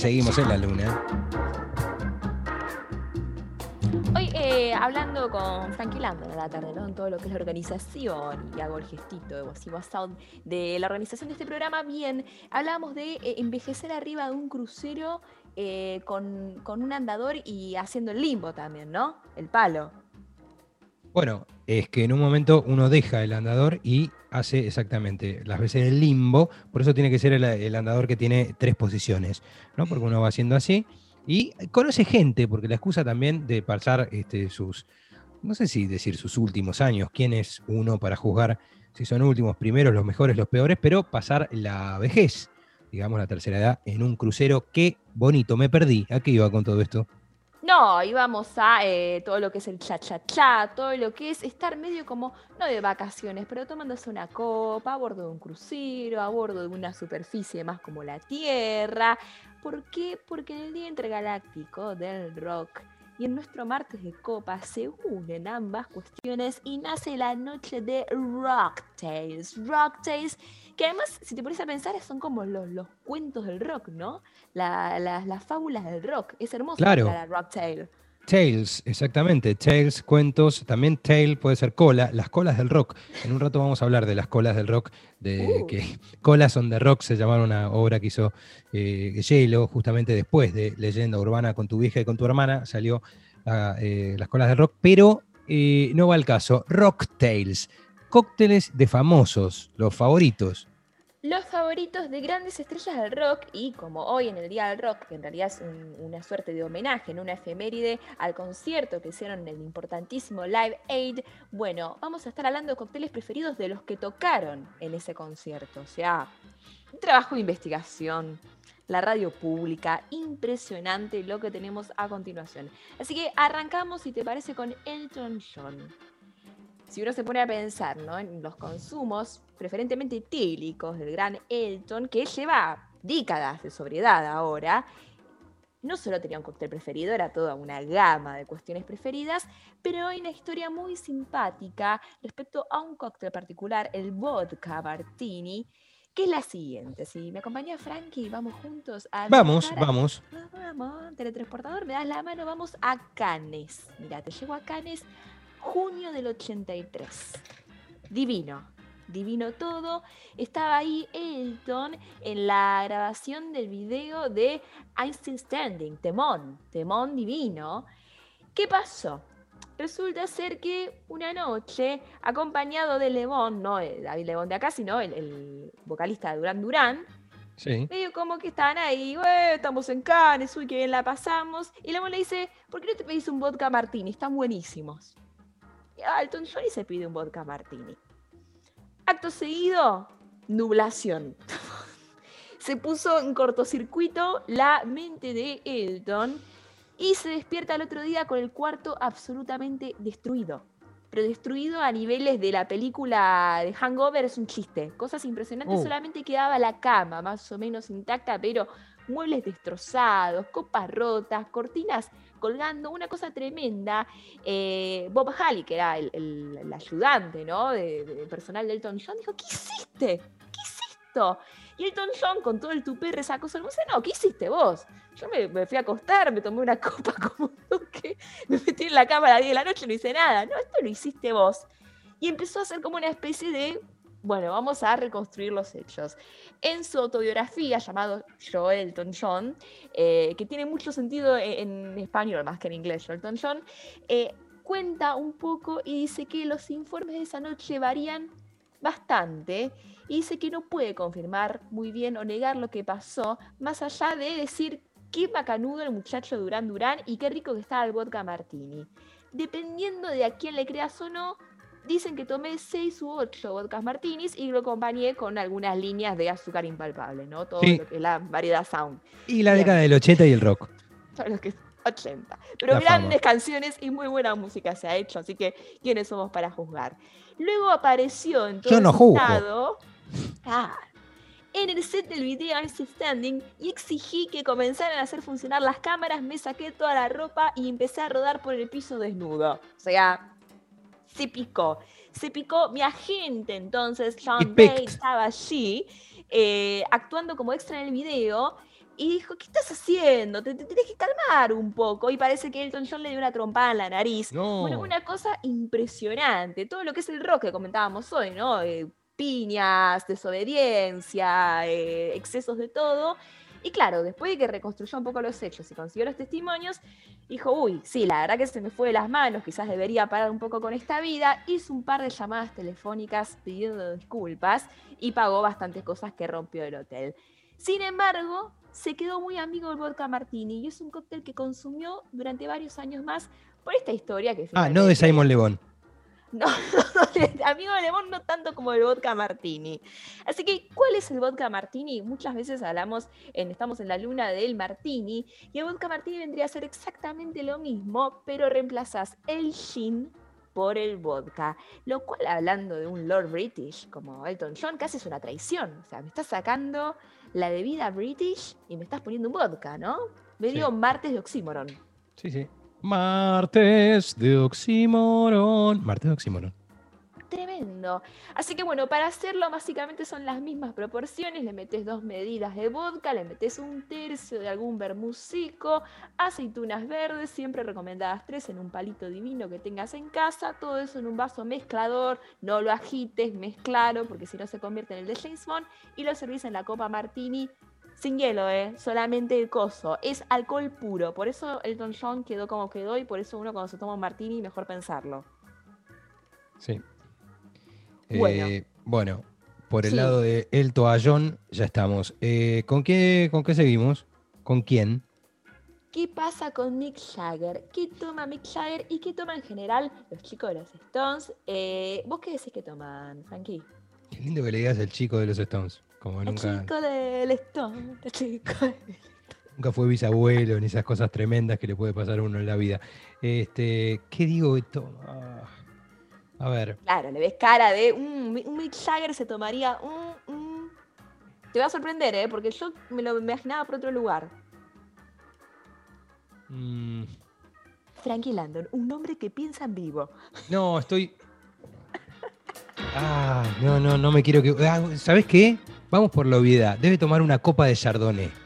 seguimos en la luna. Hoy eh, hablando con Frankie Landon en la tarde, ¿no? En todo lo que es la organización, y hago el gestito de Wasiwa Sound de la organización de este programa, bien, hablábamos de eh, envejecer arriba de un crucero eh, con, con un andador y haciendo el limbo también, ¿no? El palo. Bueno, es que en un momento uno deja el andador y hace exactamente las veces el limbo, por eso tiene que ser el, andador que tiene tres posiciones, ¿no? Porque uno va haciendo así y conoce gente, porque la excusa también de pasar este, sus, no sé si decir sus últimos años, quién es uno para juzgar si son últimos, primeros, los mejores, los peores, pero pasar la vejez, digamos la tercera edad, en un crucero. Qué bonito, me perdí. ¿A qué iba con todo esto? No, íbamos a eh, todo lo que es el cha-cha-cha, todo lo que es estar medio como, no de vacaciones, pero tomándose una copa a bordo de un crucero, a bordo de una superficie más como la Tierra. ¿Por qué? Porque en el Día Intergaláctico del Rock y en nuestro martes de copa se unen ambas cuestiones y nace la noche de Rock Tales. Rock Tales, que además, si te pones a pensar, son como los, los cuentos del rock, ¿no? La- la- las fábulas del rock. Es hermoso Claro. la Rock Tale. Tales, exactamente. Tales, cuentos, también tail puede ser cola, las colas del rock. En un rato vamos a hablar de las colas del rock, de Uh. que Colas on the Rock se llamaron una obra que hizo eh, Yelo, justamente después de Leyenda Urbana con tu vieja y con tu hermana, salió eh, las colas del rock, pero eh, no va al caso. Rock Tales, cócteles de famosos, los favoritos. Los favoritos de grandes estrellas del rock y como hoy en el Día del Rock, que en realidad es un- una suerte de homenaje, en una efeméride al concierto que hicieron en el importantísimo Live Aid, bueno, vamos a estar hablando de cócteles preferidos de los que tocaron en ese concierto. O sea, un trabajo de investigación, la radio pública, impresionante lo que tenemos a continuación. Así que arrancamos, si te parece, con Elton John si uno se pone a pensar ¿no? en los consumos preferentemente etílicos del gran Elton, que lleva décadas de sobriedad ahora, no solo tenía un cóctel preferido, era toda una gama de cuestiones preferidas, pero hay una historia muy simpática respecto a un cóctel particular, el vodka martini, que es la siguiente. Si me acompaña Frankie, vamos juntos a... Vamos, viajar vamos. Vamos, teletransportador, me das la mano, vamos a Cannes. Mira, te llego a Cannes, junio del 83. Divino, divino todo. Estaba ahí Elton en la grabación del video de Still Standing, Temón, Temón divino. ¿Qué pasó? Resulta ser que una noche, acompañado de Lebón, no David Lebón de acá, sino el, el vocalista de Durán Durán, Sí. medio como que estaban ahí, "Güey, estamos en Cannes, uy, que bien la pasamos. Y Lemon le dice, ¿por qué no te pedís un vodka martini? Están buenísimos. Alton John y se pide un vodka martini. Acto seguido, nublación. se puso en cortocircuito la mente de Elton y se despierta al otro día con el cuarto absolutamente destruido. Pero destruido a niveles de la película de Hangover es un chiste. Cosas impresionantes, Oh. solamente quedaba la cama más o menos intacta, pero muebles destrozados, copas rotas, cortinas colgando, una cosa tremenda. Eh, Bob Halley, que era el, ayudante ¿no? de, de personal de Elton John, dijo, ¿qué hiciste? ¿Qué esto? Y Elton John, con todo el tupé resacoso, me dice, no, ¿qué hiciste vos? Yo me, me fui a acostar, me tomé una copa como que me metí en la cama a las 10 de la noche, no hice nada. No, esto lo hiciste vos. Y empezó a hacer como una especie de, bueno, vamos a reconstruir los hechos. En su autobiografía, llamado Elton John, eh, que tiene mucho sentido en, en español más que en inglés, Yo Elton John, eh, cuenta un poco y dice que los informes de esa noche varían bastante y dice que no puede confirmar muy bien o negar lo que pasó, más allá de decir qué macanudo el muchacho Durán Durán y qué rico que estaba el vodka martini. Dependiendo de a quién le creas o no, dicen que tomé 6 u 8 vodkas martinis y lo acompañé con algunas líneas de azúcar impalpable, ¿no? Todo Sí. lo que es la variedad sound. Y la Bien. década del 80 y el rock. Todo lo que es 80. Pero La fama. grandes canciones y muy buena música se ha hecho, así que ¿quiénes somos para juzgar? Luego apareció en todo Yo no juzgo. ah, en el set del video I'm Still Standing y exigí que comenzaran a hacer funcionar las cámaras, me saqué toda la ropa y empecé a rodar por el piso desnudo. O sea, se picó. Se picó mi agente entonces, John. Day, estaba allí, eh, actuando como extra en el video. y dijo, ¿qué estás haciendo? Te, tienes que calmar un poco. Y parece que Elton John le dio una trompada en la nariz. Bueno, una cosa impresionante. Todo lo que es el rock que comentábamos hoy, ¿no? Eh, piñas, desobediencia, eh, excesos de todo. Y claro, después de que reconstruyó un poco los hechos y consiguió los testimonios, dijo, uy, sí, la verdad que se me fue de las manos, quizás debería parar un poco con esta vida. Hizo un par de llamadas telefónicas pidiendo disculpas y pagó bastantes cosas que rompió el hotel. Sin embargo, se quedó muy amigo del vodka martini y es un cóctel que consumió durante varios años más por esta historia que... Ah, no de Simon Lebon. No, amigo de limón no tanto como el vodka martini. Así que, ¿cuál es el vodka martini? Muchas veces hablamos, en, estamos en la luna del martini, y el vodka martini vendría a ser exactamente lo mismo, pero reemplazas el gin por el vodka. Lo cual, hablando de un Lord British como Elton John, casi es una traición. O sea, me estás sacando la bebida British y me estás poniendo un vodka, ¿no? Me dio martes de oxímoron. Sí, sí. Martes de Oxímoron. Martes de Oxímoron. Tremendo. Así que bueno, para hacerlo básicamente son las mismas proporciones. Le metes dos medidas de vodka, le metes un tercio de algún bermucico, aceitunas verdes, siempre recomendadas tres en un palito divino que tengas en casa. Todo eso en un vaso mezclador. No lo agites, mezclaro, porque si no se convierte en el de James Bond. Y lo servís en la copa martini sin hielo, ¿eh? Solamente el coso. Es alcohol puro. Por eso el Don John quedó como quedó y por eso uno cuando se toma un martini mejor pensarlo. Sí. Bueno, eh, por el lado de el toallón ya estamos. Eh, ¿con, qué, ¿Con qué seguimos? ¿Con quién? ¿Qué pasa con Mick Jagger? ¿Qué toma Mick Jagger y qué toman en general los chicos de los Stones? Eh, ¿Vos qué decís que toman, Frankie? Qué lindo que le digas el chico de los Stones. Como nunca, chico del Stone, chico Nunca fue bisabuelo ni esas cosas tremendas que le puede pasar a uno en la vida. Este, ¿Qué digo esto? A ver. Claro, le ves cara de un, Mick Jagger se tomaría un, Te va a sorprender, ¿eh? Porque yo me lo imaginaba por otro lugar. Mm. Frankie Landon, un hombre que piensa en vivo. No, estoy. Ah, no, no, no me quiero que. Ah, ¿Sabes qué? Vamos por la obviedad. Debe tomar una copa de Chardonnay.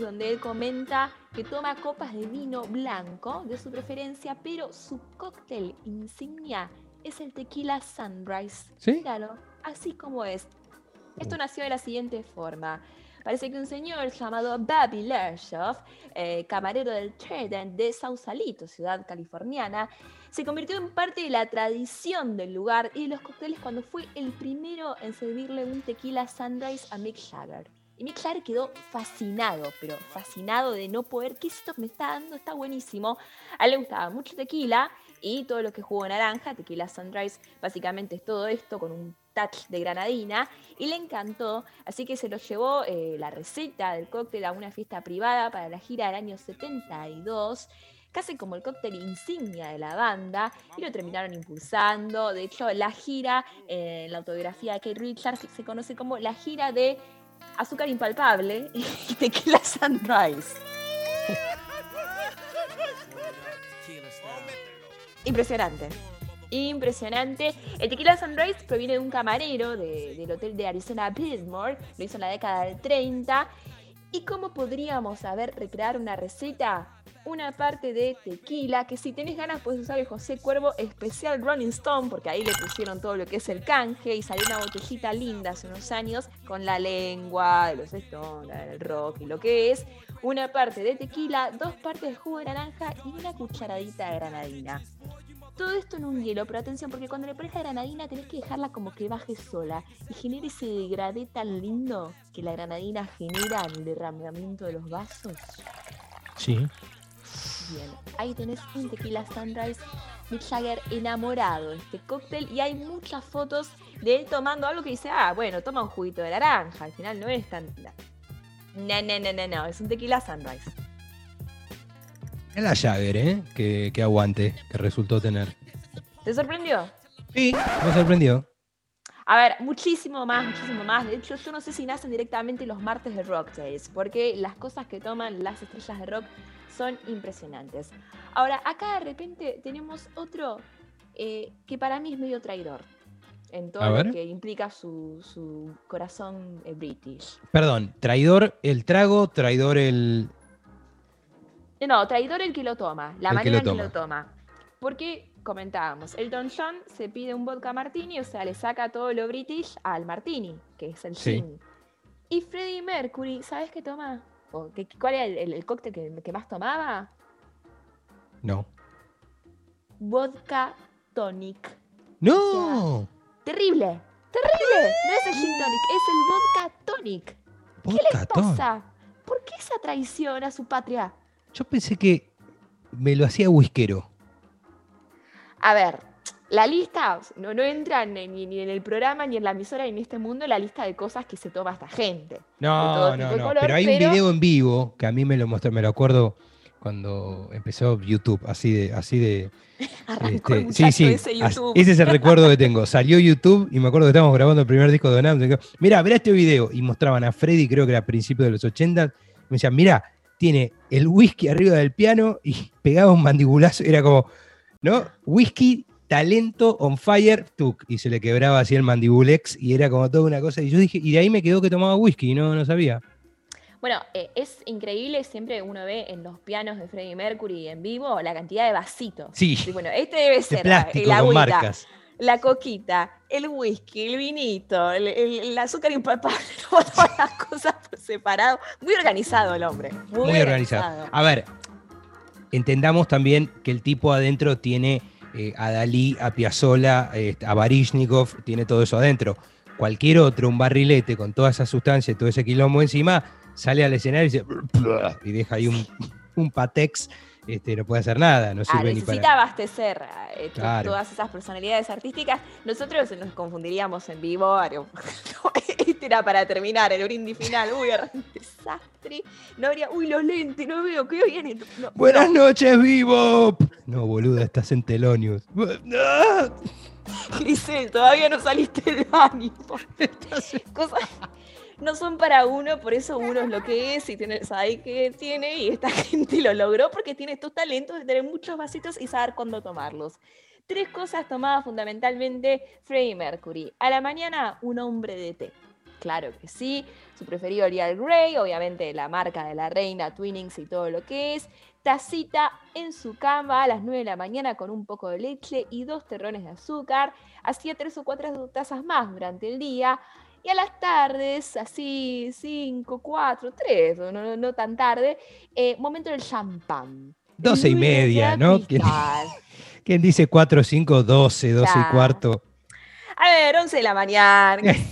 Donde él comenta que toma copas de vino blanco de su preferencia, pero su cóctel insignia es el tequila Sunrise. ¿Sí? Claro, así como es. Esto nació de la siguiente forma. Parece que un señor llamado Bobby Lershoff, eh, camarero del Trident de Sausalito, ciudad californiana, se convirtió en parte de la tradición del lugar y de los cócteles cuando fue el primero en servirle un tequila Sunrise a Mick Jagger. Y Mick Jagger quedó fascinado, pero fascinado de no poder, ¿qué esto me está dando? Está buenísimo. A él le gustaba mucho tequila y todo lo que jugo naranja, tequila Sunrise, básicamente es todo esto con un touch de granadina y le encantó, así que se lo llevó eh, la receta del cóctel a una fiesta privada para la gira del año 72 casi como el cóctel insignia de la banda, y lo terminaron impulsando. De hecho, la gira, en la autobiografía de Kate Richards, se conoce como la gira de Azúcar Impalpable y Tequila Sunrise. Impresionante. Impresionante. El tequila Sunrise proviene de un camarero del hotel de Arizona Pismore, lo hizo en la década del 30. ¿Y cómo podríamos saber recrear una receta? Una parte de tequila, que si tenés ganas puedes usar el José Cuervo especial Rolling Stone, porque ahí le pusieron todo lo que es el canje y salió una botellita linda hace unos años con la lengua de los Stones, el rock y lo que es. Una parte de tequila, dos partes de jugo de naranja y una cucharadita de granadina. Todo esto en un hielo, pero atención, porque cuando le pones la granadina tenés que dejarla como que baje sola y genere ese degradé tan lindo que la granadina genera en el derramamiento de los vasos. Sí. Bien, ahí tenés un tequila sunrise. Mick Jagger enamorado de este cóctel y hay muchas fotos de él tomando algo que dice, ah, bueno, toma un juguito de naranja. Al final no es tan... No, no, no, no, no, es un tequila sunrise. Es la Jagger, ¿eh? Que, que aguante, que resultó tener. ¿Te sorprendió? Sí, me sorprendió. A ver, muchísimo más, muchísimo más. De hecho, yo no sé si nacen directamente los martes de Rocktails, porque las cosas que toman las estrellas de rock son impresionantes. Ahora, acá de repente tenemos otro eh, que para mí es medio traidor. en todo lo que implica su, su corazón eh, british. Perdón, traidor el trago, traidor el. No, traidor el que lo toma, la El que manera lo en que toma. lo toma. Porque comentábamos, el Don John se pide un vodka martini, o sea, le saca todo lo british al martini, que es el Sí. gin. Y Freddie Mercury, ¿sabes qué toma? ¿O qué- ¿Cuál era el, el- el cóctel que, que más tomaba? No. Vodka tonic. ¡No! Terrible, terrible. No es el gin tonic, es el vodka tonic. ¿Qué les pasa? ¿Por qué esa traición a su patria? Yo pensé que me lo hacía whiskero. A ver, la lista no, no entra ni, ni- en el programa, ni en la emisora, ni en este mundo la lista de cosas que se toma esta gente. No, no, no. color, pero hay un video en vivo que a mí me lo mostró, me lo acuerdo cuando empezó YouTube, así de, así de. Arrancó este, sí, sí. ese as- YouTube. ese es el recuerdo que tengo. Salió YouTube y me acuerdo que estábamos grabando el primer disco de Donam. Mira, mirá este video. Y mostraban a Freddy, creo que era a principios de los 80. Me decían, mira, tiene el whisky arriba del piano y pegaba un mandibulazo. Era como, ¿no? Whisky, talento, on fire, tuc. Y se le quebraba así el mandibulex y era como toda una cosa. Y yo dije, y de ahí me quedó que tomaba whisky y no, no sabía. Bueno, eh, es increíble, siempre uno ve en los pianos de Freddie Mercury en vivo la cantidad de vasitos. Sí, Y bueno, este debe de ser la- plástico el con agüita, marcas. la coquita, el whisky, el vinito, el, el- el azúcar impalpable, todas las cosas por separado. Muy organizado el hombre. Muy, Muy organizado. A ver, entendamos también que el tipo adentro tiene eh, a Dalí, a Piazzolla, eh, a Baryshnikov, tiene todo eso adentro. Cualquier otro, un barrilete con toda esa sustancia todo ese quilombo encima, sale al escenario y dice y deja ahí un, un patex, este, no puede hacer nada, no Ah, sirve ni necesita para. abastecer eh, Claro. todas esas personalidades artísticas. Nosotros nos confundiríamos en vivo. este era para terminar, el brindis final. Uy, era un desastre. No habría, uy, los lentes, no veo, que viene. No, Buenas no. noches, vivo. No, boluda, estás en Telonius. ¡Ah! Grisel, todavía no saliste del baño. Estás en- Cosas no son para uno, por eso uno es lo que es y tiene, sabe que tiene y esta gente lo logró porque tiene estos talentos de tener muchos vasitos y saber cuándo tomarlos. Tres cosas tomadas fundamentalmente Freddie Mercury. A la mañana, un hombre de té. Claro que sí, su preferido el Earl Grey, obviamente la marca de la reina, Twinings y todo lo que es. Tacita en su cama a las 9 de la mañana con un poco de leche y dos terrones de azúcar. Hacía tres o cuatro tazas más durante el día. Y a las tardes, así 5, 4, 3, no, no, no tan tarde, eh, momento del champán. El Doce y Louis media, ¿no? ¿Quién- cristal. ¿Quién dice 4, 5, 12, 12 y cuarto? A ver, 11 de la mañana.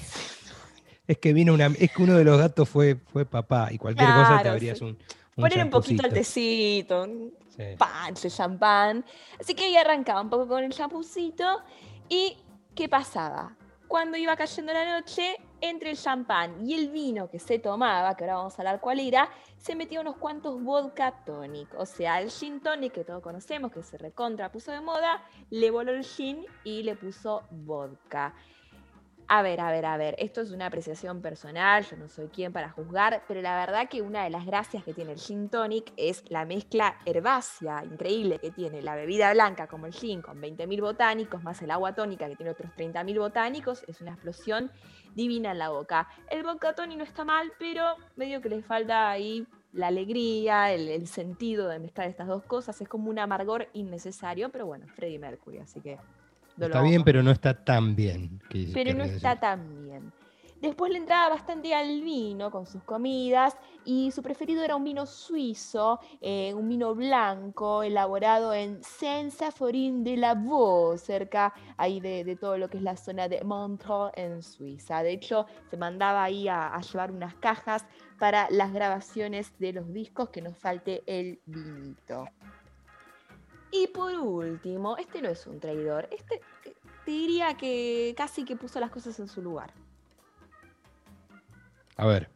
Es que vino una, es que uno de los gatos fue, fue papá y cualquier cosa te abrías sí. un, Poner un poquito champucito. tecito, un Sí. pan, de champán. Así que ahí arrancaba un poco con el champucito. ¿Y qué pasaba? Cuando iba cayendo la noche, entre el champán y el vino que se tomaba, que ahora vamos a hablar cuál era, se metía unos cuantos vodka tonic. O sea, el gin tonic que todos conocemos, que se recontra puso de moda, le voló el gin y le puso vodka. A ver, a ver, a ver, esto es una apreciación personal, yo no soy quien para juzgar, pero la verdad que una de las gracias que tiene el gin tonic es la mezcla herbácea increíble que tiene la bebida blanca como el gin con 20.000 botánicos, más el agua tónica que tiene otros 30.000 botánicos, es una explosión divina en la boca. El vodka tonic no está mal, pero medio que le falta ahí la alegría, el, el sentido de mezclar estas dos cosas, es como un amargor innecesario, pero bueno, Freddie Mercury, así que... Está bien, pero no está tan bien. que- pero no está decir. tan bien. Después le entraba bastante al vino con sus comidas y su preferido era un vino suizo, eh, un vino blanco elaborado en Saint-Saphorin de la Vaux, cerca ahí de, de todo lo que es la zona de Montreux en Suiza. De hecho, se mandaba ahí a, a llevar unas cajas para las grabaciones de los discos, que nos falte el vinito. Y por último, este no es un traidor, este eh, te diría que casi que puso las cosas en su lugar. A ver,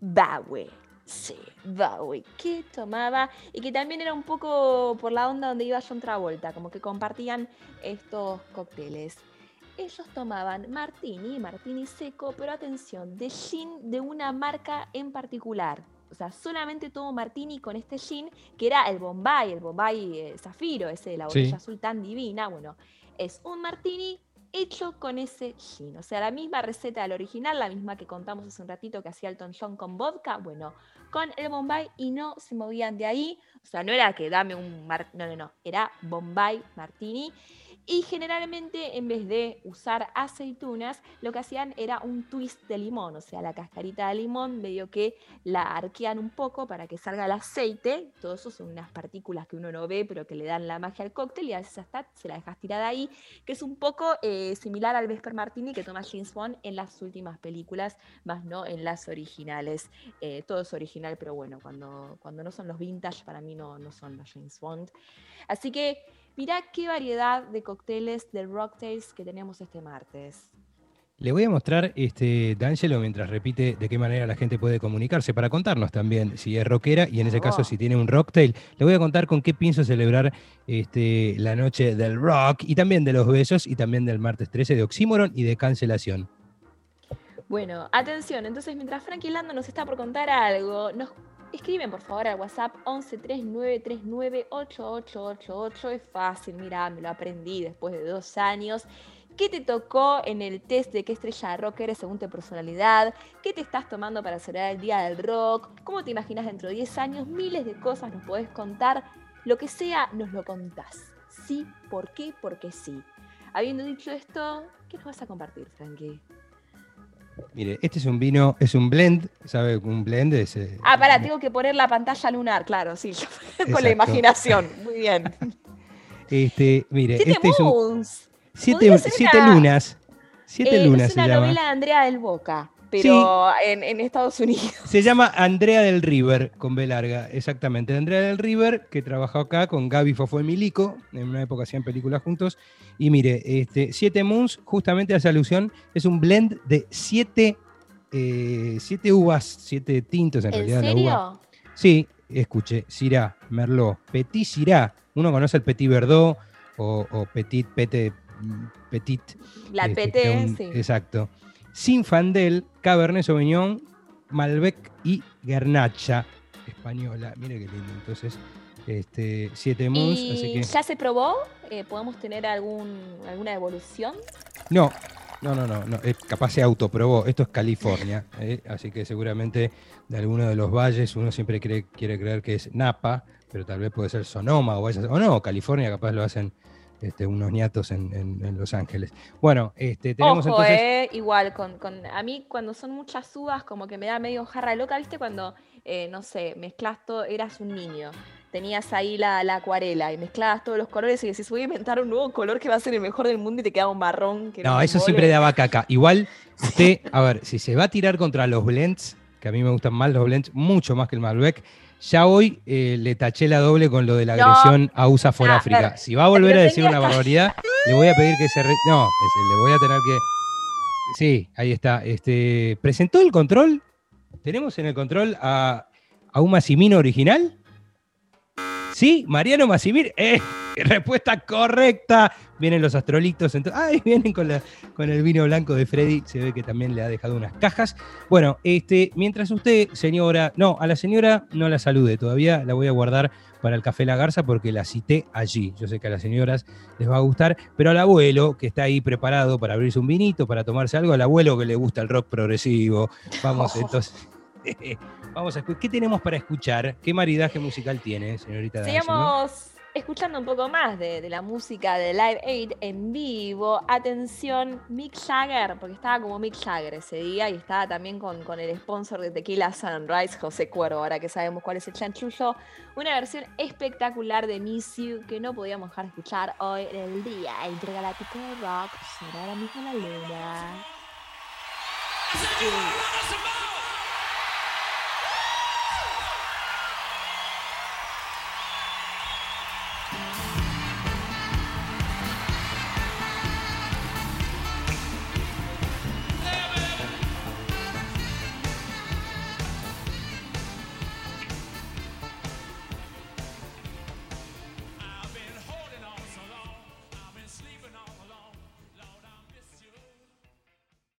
Bowie. Sí, Bowie, que tomaba y que también era un poco por la onda donde iba John Travolta, como que compartían estos cócteles. Ellos tomaban martini, martini seco, pero atención, de gin de una marca en particular. O sea, solamente tomo martini con este gin, que era el Bombay, el Bombay eh, Zafiro, ese de la Sí. botella azul tan divina. Bueno, es un martini hecho con ese gin. O sea, la misma receta del original, la misma que contamos hace un ratito que hacía Elton John con vodka, bueno, con el Bombay y no se movían de ahí. O sea, no era que dame un... no, no, no, era Bombay Martini. Y generalmente en vez de usar aceitunas, lo que hacían era un twist de limón, o sea, la cascarita de limón medio que la arquean un poco para que salga el aceite. Todo eso son unas partículas que uno no ve, pero que le dan la magia al cóctel y a veces hasta se la dejas tirada ahí, que es un poco eh, similar al Vesper Martini que toma James Bond en las últimas películas, más no en las originales. Eh, todo es original, pero bueno, cuando, cuando no son los vintage, para mí no, no son los James Bond. Así que Mirá qué variedad de cócteles de Rocktails que tenemos este martes. Le voy a mostrar, este, D'Angelo, mientras repite de qué manera la gente puede comunicarse, para contarnos también si es rockera y en ese caso si tiene un rocktail. Le voy a contar con qué pienso celebrar este, la noche del rock y también de los besos y también del martes 13 de Oxímoron y de cancelación. Bueno, atención, entonces mientras Frankie Lando nos está por contar algo, nos Escriben por favor al WhatsApp 1139398888. Es fácil, mira, me lo aprendí después de dos años. ¿Qué te tocó en el test de qué estrella de rock eres según tu personalidad? ¿Qué te estás tomando para celebrar el Día del Rock? ¿Cómo te imaginas dentro de 10 años? Miles de cosas nos podés contar. Lo que sea, nos lo contás. Sí, ¿por qué? Porque sí. Habiendo dicho esto, ¿qué nos vas a compartir, Frankie? Mire, este es un vino, es un blend, ¿sabe? Un blend es. Eh, ah, pará, tengo que poner la pantalla lunar, claro, sí, con la imaginación. Muy bien. Este, mire, siete este es un. Siete, siete lunas. Siete eh, lunas es una se novela de Andrea del Boca pero en, Estados Unidos. Se llama Andrea del River, con B larga, exactamente. Andrea del River, que trabajó acá con Gaby Fofo Milico, en una época hacían películas juntos. Y mire, este, Siete Moons, justamente hace alusión, es un blend de siete, eh, siete uvas, siete tintos en, realidad. La uva. Sí, escuche, Syrah, Merlot, Petit Syrah. Uno conoce el Petit Verdot o, Petit Pete, Petit. La este, sí. Exacto. Sinfandel, Cabernet Sauvignon, Malbec y Garnacha española. Mire qué lindo. Entonces, este, siete moons. ¿Ya se probó? Eh, ¿Podemos tener algún, alguna evolución? No, no, no, no, no. capaz se autoprobó. Esto es California, eh, así que seguramente de alguno de los valles uno siempre quiere creer que es Napa, pero tal vez puede ser Sonoma o, o no, California capaz lo hacen este, unos ñatos en, Los Ángeles. Bueno, este, tenemos Ojo, entonces... Eh, igual, con, a mí cuando son muchas uvas, como que me da medio jarra loca, ¿viste? Cuando, eh, no sé, mezclas todo, eras un niño, tenías ahí la, acuarela y mezclabas todos los colores y decís, voy a inventar un nuevo color que va a ser el mejor del mundo y te queda un marrón. no, eso siempre daba caca. Igual, usted, a ver, si se va a tirar contra los blends, que a mí me gustan más los blends, mucho más que el Malbec, ya hoy eh, le taché la doble con lo de la agresión a USA for África. Si va a volver a decir una barbaridad, le voy a pedir que se... no, le voy a tener que... Sí, ahí está. Este, ¿Presentó el control? ¿Tenemos en el control a, a un Massimino original? Sí, Mariano Massimir. Eh, respuesta correcta. Vienen los astrolitos. Ay, vienen con, la, con el vino blanco de Freddy. Se ve que también le ha dejado unas cajas. Bueno, este, mientras usted, señora. No, a la señora no la salude todavía. La voy a guardar para el Café La Garza porque la cité allí. Yo sé que a las señoras les va a gustar. Pero al abuelo, que está ahí preparado para abrirse un vinito, para tomarse algo, al abuelo que le gusta el rock progresivo. Vamos, entonces. Vamos a ¿Qué tenemos para escuchar? ¿Qué maridaje musical tiene, señorita? Sigamos escuchando un poco más de, la música de Live Aid en vivo. Atención, Mick Jagger, porque estaba como Mick Jagger ese día y estaba también con, con el sponsor de Tequila Sunrise, José Cuervo, ahora que sabemos cuál es el chanchullo. Una versión espectacular de Miss You que no podíamos dejar de escuchar hoy en el día intergaláctico de rock. Será ahora mismo la luna.